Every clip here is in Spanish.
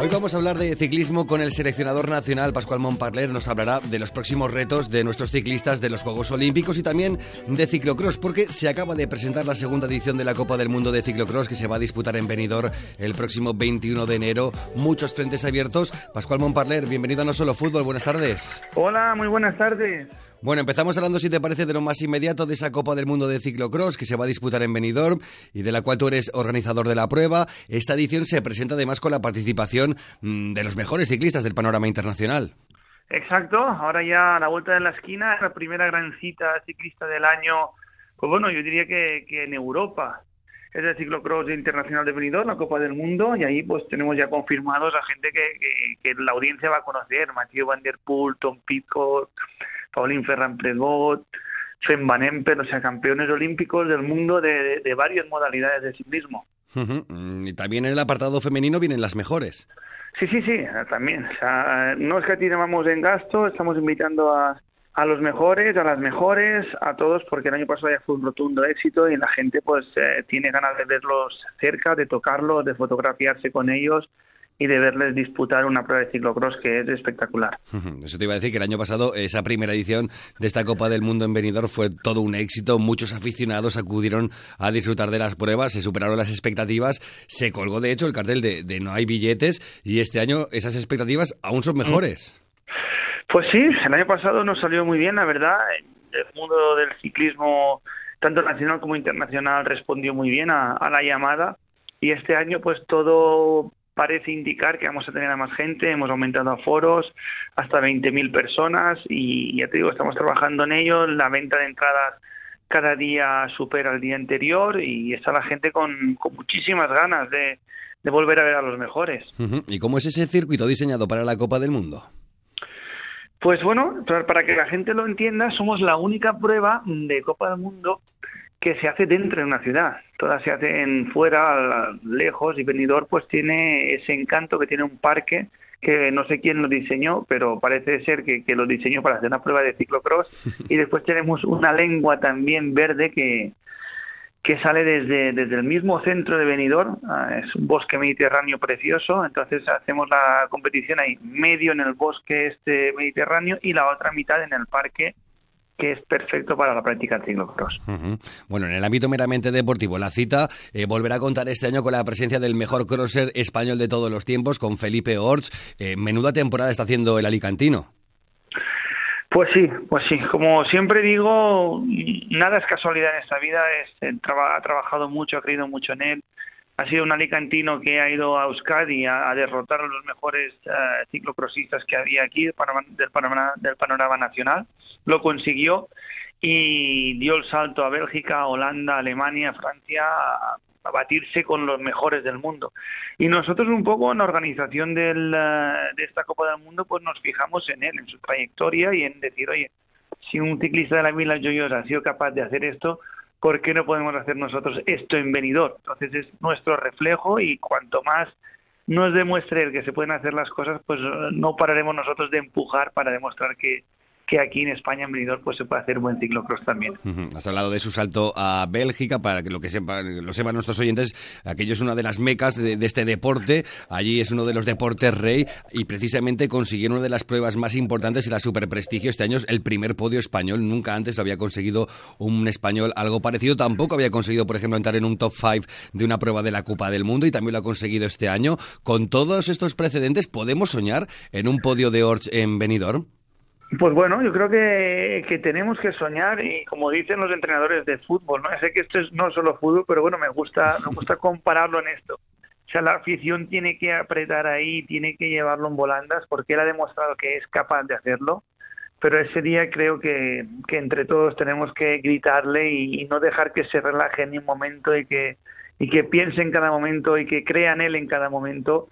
Hoy vamos a hablar de ciclismo con el seleccionador nacional Pascual Montparler. Nos hablará de los próximos retos de nuestros ciclistas de los Juegos Olímpicos y también de ciclocross, porque se acaba de presentar la segunda edición de la Copa del Mundo de Ciclocross que se va a disputar en Benidorm el próximo 21 de enero. Muchos frentes abiertos. Pascual Montparler, bienvenido a No Solo Fútbol. Buenas tardes. Hola, muy buenas tardes. Bueno, empezamos hablando, si te parece, de lo más inmediato de esa Copa del Mundo de Ciclocross que se va a disputar en Benidorm y de la cual tú eres organizador de la prueba. Esta edición se presenta además con la participación mm, de los mejores ciclistas del panorama internacional. Exacto, ahora ya a la vuelta de la esquina, la primera gran cita ciclista del año, pues bueno, yo diría que, que en Europa. Es el ciclocross internacional de Benidorm, la Copa del Mundo, y ahí pues tenemos ya confirmados a gente que, que, que la audiencia va a conocer, Mathieu Van Der Poel, Tom Pitcock, Paulín Ferran Pregot, Sven Van o sea, campeones olímpicos del mundo de, de, de varias modalidades de ciclismo. Uh -huh. Y también en el apartado femenino vienen las mejores. Sí, sí, sí, también. O sea, no es que tiramos en gasto, estamos invitando a, a los mejores, a las mejores, a todos, porque el año pasado ya fue un rotundo éxito y la gente pues eh, tiene ganas de verlos cerca, de tocarlos, de fotografiarse con ellos y de verles disputar una prueba de ciclocross que es espectacular. Eso te iba a decir que el año pasado esa primera edición de esta Copa del Mundo en Benidorm fue todo un éxito, muchos aficionados acudieron a disfrutar de las pruebas, se superaron las expectativas, se colgó de hecho el cartel de, de no hay billetes y este año esas expectativas aún son mejores. Pues sí, el año pasado nos salió muy bien, la verdad, el mundo del ciclismo tanto nacional como internacional respondió muy bien a, a la llamada y este año pues todo parece indicar que vamos a tener a más gente, hemos aumentado aforos hasta 20.000 personas y ya te digo, estamos trabajando en ello, la venta de entradas cada día supera el día anterior y está la gente con, con muchísimas ganas de, de, volver a ver a los mejores. ¿Y cómo es ese circuito diseñado para la Copa del Mundo? Pues bueno, para que la gente lo entienda, somos la única prueba de Copa del Mundo que se hace dentro de una ciudad. Todas se hacen fuera, lejos, y Benidorm pues tiene ese encanto que tiene un parque que no sé quién lo diseñó, pero parece ser que, que lo diseñó para hacer una prueba de ciclocross. Y después tenemos una lengua también verde que, que sale desde, desde el mismo centro de Benidorm, es un bosque mediterráneo precioso, entonces hacemos la competición ahí medio en el bosque este mediterráneo y la otra mitad en el parque que es perfecto para la práctica del ciclocross. Uh -huh. Bueno, en el ámbito meramente deportivo, la cita eh, volverá a contar este año con la presencia del mejor crosser español de todos los tiempos, con Felipe Orts. Eh, menuda temporada está haciendo el alicantino. Pues sí, pues sí. Como siempre digo, nada es casualidad en esta vida. Es, ha trabajado mucho, ha creído mucho en él. Ha sido un alicantino que ha ido a Euskadi a, derrotar a los mejores uh, ciclocrossistas que había aquí del panorama, del, panorama, nacional. Lo consiguió y dio el salto a Bélgica, Holanda, Alemania, Francia a, a batirse con los mejores del mundo. Y nosotros un poco en la organización del, uh, de esta Copa del Mundo pues nos fijamos en él, en su trayectoria y en decir, oye, si un ciclista de la Vila Joyosa ha sido capaz de hacer esto, ¿por qué no podemos hacer nosotros esto en Benidorm? Entonces es nuestro reflejo y cuanto más nos demuestre el que se pueden hacer las cosas, pues no pararemos nosotros de empujar para demostrar que, que aquí en España, en Benidorm, pues se puede hacer buen ciclocross también. Has hablado de su salto a Bélgica, para que lo que sepan, lo sepan nuestros oyentes, aquello es una de las mecas de, este deporte, allí es uno de los deportes rey, y precisamente consiguieron una de las pruebas más importantes y la superprestigio este año es el primer podio español, nunca antes lo había conseguido un español algo parecido, tampoco había conseguido, por ejemplo, entrar en un top 5 de una prueba de la Copa del Mundo, y también lo ha conseguido este año. Con todos estos precedentes, ¿podemos soñar en un podio de Orch en Benidorm? Pues bueno, yo creo que, que tenemos que soñar y como dicen los entrenadores de fútbol, ¿no? Sé que esto es no solo fútbol, pero bueno, me gusta, me gusta compararlo en esto. O sea, la afición tiene que apretar ahí, tiene que llevarlo en volandas porque él ha demostrado que es capaz de hacerlo. Pero ese día creo que, que entre todos tenemos que gritarle y, y no dejar que se relaje en un momento y que, y que piense en cada momento y que crea en él en cada momento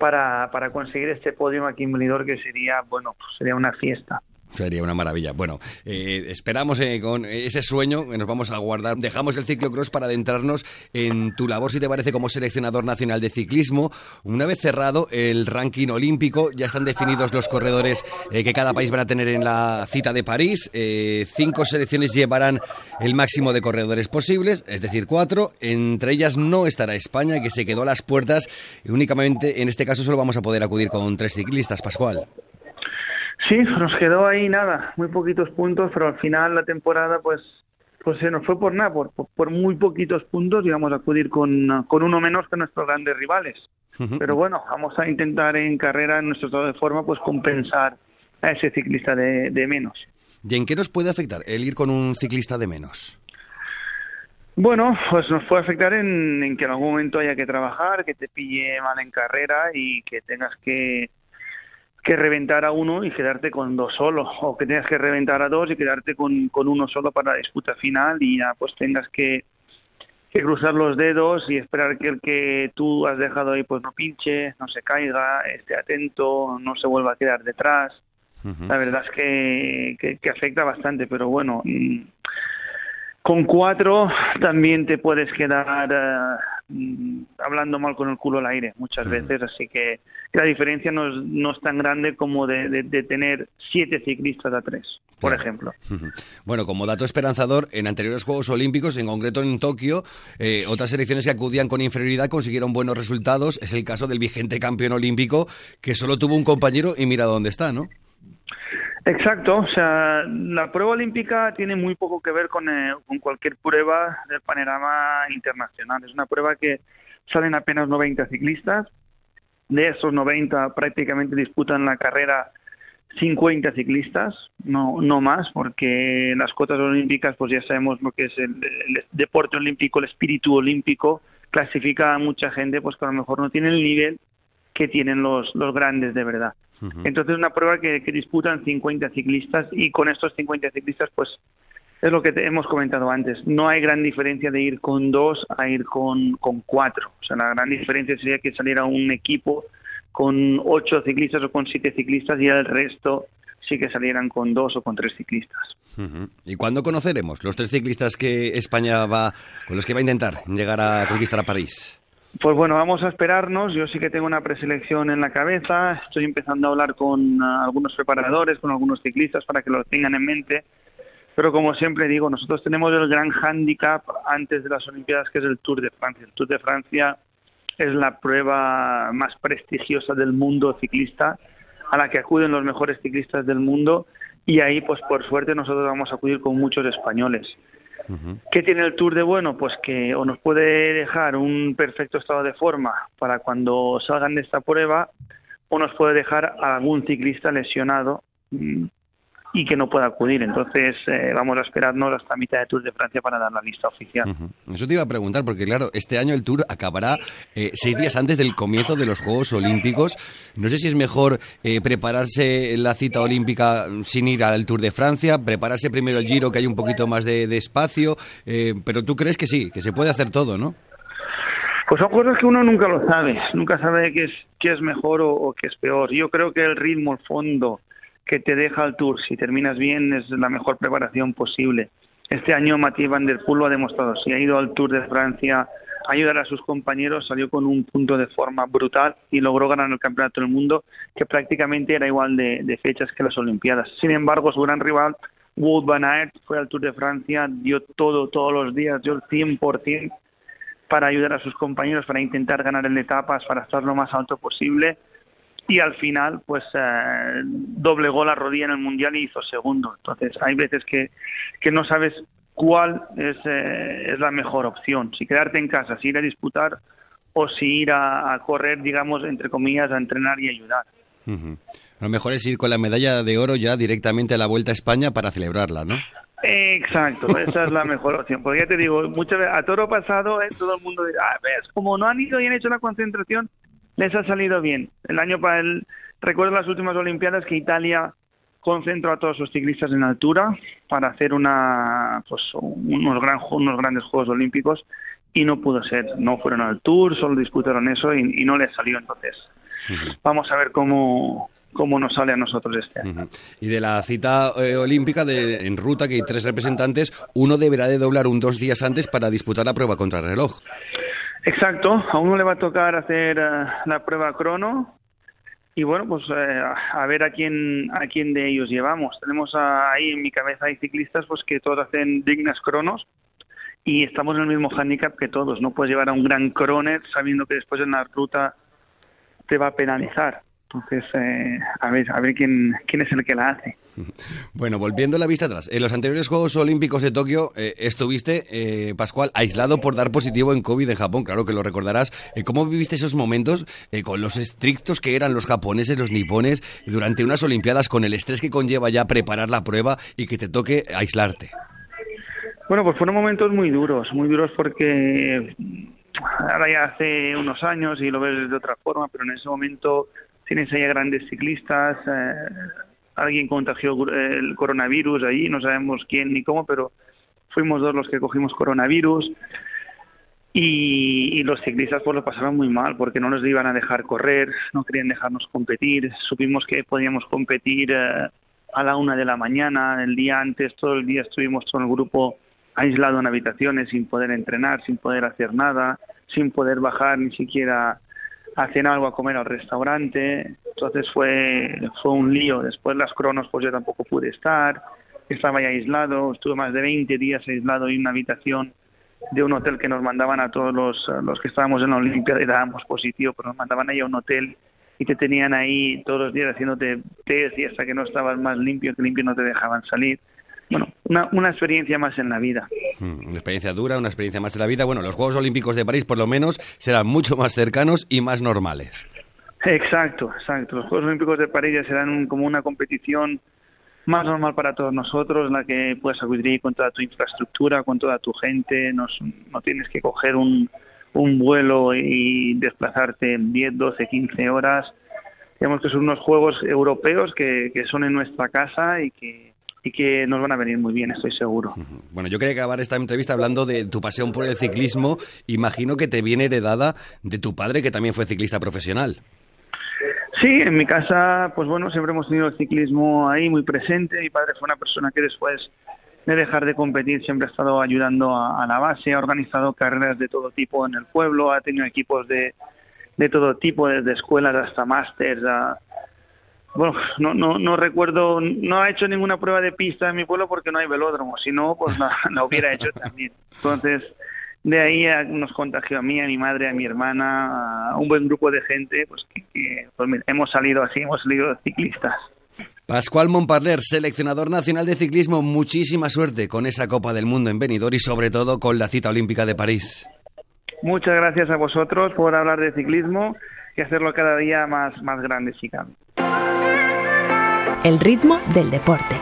para, para conseguir este podio aquí en Benidorm que sería, bueno, pues sería una fiesta. Sería una maravilla. Bueno, eh, esperamos eh, con ese sueño que nos vamos a guardar. Dejamos el ciclocross para adentrarnos en tu labor, si te parece, como seleccionador nacional de ciclismo. Una vez cerrado el ranking olímpico, ya están definidos los corredores eh, que cada país van a tener en la cita de París. cinco selecciones llevarán el máximo de corredores posibles, es decir, cuatro. Entre ellas no estará España, que se quedó a las puertas. Únicamente, en este caso, solo vamos a poder acudir con tres ciclistas, Pascual. Sí, nos quedó ahí nada, muy poquitos puntos, pero al final la temporada pues pues se nos fue por nada, por, por, muy poquitos puntos y vamos a acudir con, con uno menos que nuestros grandes rivales. Pero bueno, vamos a intentar en carrera, en nuestro estado de forma, pues compensar a ese ciclista de, de menos. ¿Y en qué nos puede afectar el ir con un ciclista de menos? Bueno, pues nos puede afectar en, en, que en algún momento haya que trabajar, que te pille mal en carrera y que tengas que, que reventar a uno y quedarte con dos solo, o que tengas que reventar a dos y quedarte con, con uno solo para la disputa final y ya pues tengas que, que cruzar los dedos y esperar que el que tú has dejado ahí pues no pinche, no se caiga, esté atento, no se vuelva a quedar detrás. La verdad es que, que, afecta bastante, pero bueno, mm, con cuatro también te puedes quedar uh, hablando mal con el culo al aire muchas veces, así que la diferencia no es, no es tan grande como de, de, tener siete ciclistas a tres, por ejemplo. Bueno, como dato esperanzador, en anteriores Juegos Olímpicos, en concreto en Tokio, eh, otras selecciones que acudían con inferioridad consiguieron buenos resultados. Es el caso del vigente campeón olímpico, que solo tuvo un compañero y mira dónde está, ¿no? Exacto, o sea, la prueba olímpica tiene muy poco que ver con, eh, con cualquier prueba del panorama internacional. Es una prueba que salen apenas 90 ciclistas, de esos 90 prácticamente disputan la carrera 50 ciclistas, no, no más, porque las cotas olímpicas, pues ya sabemos lo que es el, deporte olímpico, el espíritu olímpico, clasifica a mucha gente pues que a lo mejor no tiene el nivel que tienen los, los grandes de verdad. Entonces, una prueba que, que, disputan 50 ciclistas y con estos 50 ciclistas, pues es lo que hemos comentado antes. No hay gran diferencia de ir con dos a ir con, con cuatro. O sea, la gran diferencia sería que saliera un equipo con ocho ciclistas o con siete ciclistas y el resto sí que salieran con dos o con tres ciclistas. ¿Y cuándo conoceremos los tres ciclistas que España va, con los que va a intentar llegar a conquistar a París? Pues bueno, vamos a esperarnos. Yo sí que tengo una preselección en la cabeza. Estoy empezando a hablar con ah, algunos preparadores, con algunos ciclistas para que lo tengan en mente. Pero como siempre digo, nosotros tenemos el gran hándicap antes de las Olimpiadas, que es el Tour de Francia. El Tour de Francia es la prueba más prestigiosa del mundo ciclista, a la que acuden los mejores ciclistas del mundo. Y ahí, pues por suerte, nosotros vamos a acudir con muchos españoles. ¿Qué tiene el Tour de bueno? Pues que o nos puede dejar un perfecto estado de forma para cuando salgan de esta prueba, o nos puede dejar algún ciclista lesionado mm, y que no pueda acudir. Entonces eh, vamos a esperarnos hasta mitad de Tour de Francia para dar la lista oficial. Eso te iba a preguntar, porque claro, este año el Tour acabará eh, seis días antes del comienzo de los Juegos Olímpicos. No sé si es mejor eh, prepararse la cita olímpica sin ir al Tour de Francia, prepararse primero el Giro, que hay un poquito más de, espacio, pero tú crees que sí, que se puede hacer todo, ¿no? Pues son cosas que uno nunca lo sabe, nunca sabe qué es, qué es mejor o, o qué es peor. Yo creo que el ritmo, el fondo, que te deja el Tour. Si terminas bien, es la mejor preparación posible. Este año Mathieu Van Der Poel lo ha demostrado. Si ha ido al Tour de Francia a ayudar a sus compañeros, salió con un punto de forma brutal y logró ganar el Campeonato del Mundo, que prácticamente era igual de, fechas que las Olimpiadas. Sin embargo, su gran rival, Wout Van Aert, fue al Tour de Francia, dio todo, todos los días, dio el 100% para ayudar a sus compañeros, para intentar ganar en etapas, para estar lo más alto posible y al final pues eh, doblegó la rodilla en el mundial y hizo segundo. Entonces hay veces que, que no sabes cuál es, eh, es la mejor opción. Si quedarte en casa si ir a disputar o si ir a, correr digamos entre comillas a entrenar y ayudar. Lo mejor es ir con la medalla de oro ya directamente a la vuelta a España para celebrarla no Exacto, esa es la mejor opción. Porque ya te digo, muchas veces a toro pasado eh, todo el mundo dice, ah, ves, como no han ido y han hecho la concentración, les ha salido bien. El año para el recuerdo las últimas Olimpiadas que Italia concentró a todos los ciclistas en altura para hacer una pues unos gran, unos grandes Juegos Olímpicos y no pudo ser. No fueron al Tour, solo disputaron eso y, no les salió entonces. Vamos a ver cómo cómo nos sale a nosotros este año. Y de la cita eh, olímpica de, en ruta, que hay tres representantes, uno deberá de doblar un dos días antes para disputar la prueba contra el reloj. Exacto, a uno le va a tocar hacer eh, la prueba crono y bueno, pues eh, a ver a quién a quién de ellos llevamos. Tenemos ahí en mi cabeza hay ciclistas pues que todos hacen dignas cronos y estamos en el mismo handicap que todos. No puedes llevar a un gran croner sabiendo que después en la ruta te va a penalizar. Entonces, eh, a ver, a ver quién, quién es el que la hace. Bueno, volviendo la vista atrás, en los anteriores Juegos Olímpicos de Tokio eh, estuviste, eh, Pascual, aislado por dar positivo en COVID en Japón, claro que lo recordarás. ¿Cómo viviste esos momentos con los estrictos que eran los japoneses, los nipones, durante unas Olimpiadas, con el estrés que conlleva ya preparar la prueba y que te toque aislarte? Bueno, pues fueron momentos muy duros, muy duros porque ahora ya hace unos años y lo ves de otra forma, pero en ese momento tienes ahí a grandes ciclistas, eh, alguien contagió el coronavirus allí, no sabemos quién ni cómo, pero fuimos dos los que cogimos coronavirus. Y, los ciclistas pues lo pasaron muy mal porque no nos iban a dejar correr, no querían dejarnos competir, supimos que podíamos competir eh, a la una de la mañana, el día antes, todo el día estuvimos con el grupo aislado en habitaciones sin poder entrenar, sin poder hacer nada, sin poder bajar ni siquiera hacen algo a comer al restaurante, entonces fue, fue un lío. Después las cronos, pues yo tampoco pude estar, estaba ya aislado, estuve más de 20 días aislado en una habitación de un hotel que nos mandaban a todos los, los que estábamos en la Olimpia y dábamos positivo, pero nos mandaban ahí a un hotel y te tenían ahí todos los días haciéndote test y hasta que no estabas más limpio que limpio no te dejaban salir bueno, una, una, experiencia más en la vida. Mm, una experiencia dura, una experiencia más en la vida. Bueno, los Juegos Olímpicos de París por lo menos serán mucho más cercanos y más normales. Exacto, exacto. Los Juegos Olímpicos de París ya serán como una competición más normal para todos nosotros, en la que puedes acudir con toda tu infraestructura, con toda tu gente, no, no tienes que coger un, un vuelo y desplazarte 10, 12, 15 horas. Digamos que son unos juegos europeos que, que son en nuestra casa y que y que nos van a venir muy bien, estoy seguro. Bueno, yo quería acabar esta entrevista hablando de tu pasión por el ciclismo. Imagino que te viene heredada de tu padre, que también fue ciclista profesional. Sí, en mi casa, pues bueno, siempre hemos tenido el ciclismo ahí muy presente. Mi padre fue una persona que después de dejar de competir siempre ha estado ayudando a, la base, ha organizado carreras de todo tipo en el pueblo, ha tenido equipos de, de todo tipo, desde escuelas hasta másters, bueno, no, no, no recuerdo, no ha hecho ninguna prueba de pista en mi pueblo porque no hay velódromo, si no, pues la, hubiera hecho también. Entonces, de ahí nos contagió a mí, a mi madre, a mi hermana, a un buen grupo de gente, pues que, pues hemos salido así, hemos salido ciclistas. Pascual Montparler, seleccionador nacional de ciclismo, muchísima suerte con esa Copa del Mundo en Benidorm y sobre todo con la cita olímpica de París. Muchas gracias a vosotros por hablar de ciclismo y hacerlo cada día más, más grande, chicas el ritmo del deporte.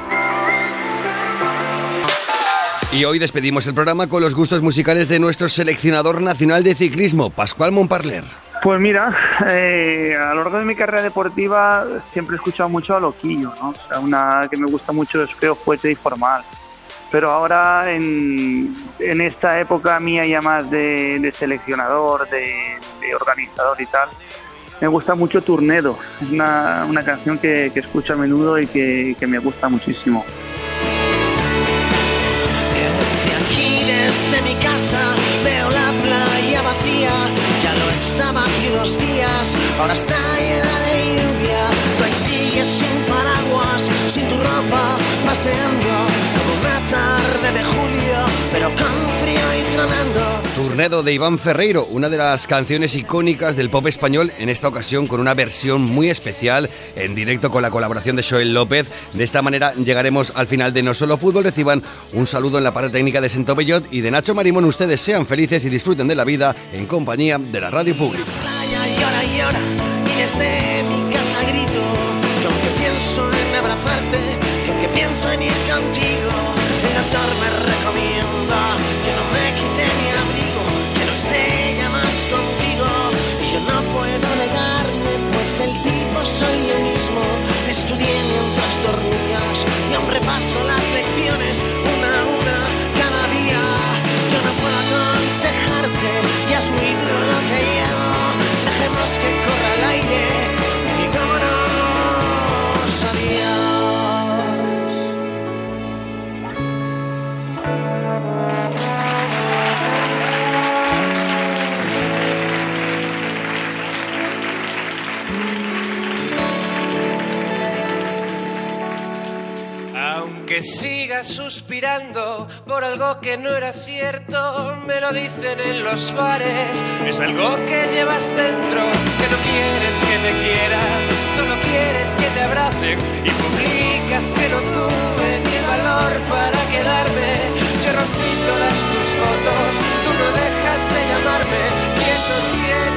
Y hoy despedimos el programa con los gustos musicales de nuestro seleccionador nacional de ciclismo, Pascual Montparler. Pues mira, eh, a lo largo de mi carrera deportiva siempre he escuchado mucho a Loquillo, ¿no? O sea, una que me gusta mucho es Feo, Fuerte y Formal. Pero ahora, en, en esta época mía ya más de, seleccionador, de organizador y tal, me gusta mucho Turnedo, es una, una canción que, que, escucho a menudo y que, que me gusta muchísimo. Desde aquí, desde mi casa, veo la playa vacía, ya no estaba hace unos días, ahora está llena de lluvia, tú ahí sigues sin paraguas, sin tu ropa, paseando como tarde de julio, pero con frío y tronando. Turnedo de Iván Ferreiro, una de las canciones icónicas del pop español, en esta ocasión con una versión muy especial, en directo con la colaboración de Joel López. De esta manera llegaremos al final de No Solo Fútbol. Reciban un saludo en la parte técnica de Sento Bellot y de Nacho Marimón. Ustedes sean felices y disfruten de la vida en compañía de la radio pública. que pienso en abrazarte, que pienso en ir contigo, me que siga suspirando por algo que no era cierto, me lo dicen en los bares, es algo que llevas dentro, que no quieres que te quieran, solo quieres que te abracen y publicas que no tuve ni el valor para quedarme, yo rompí todas tus fotos, tú no dejas de llamarme, quien no quiere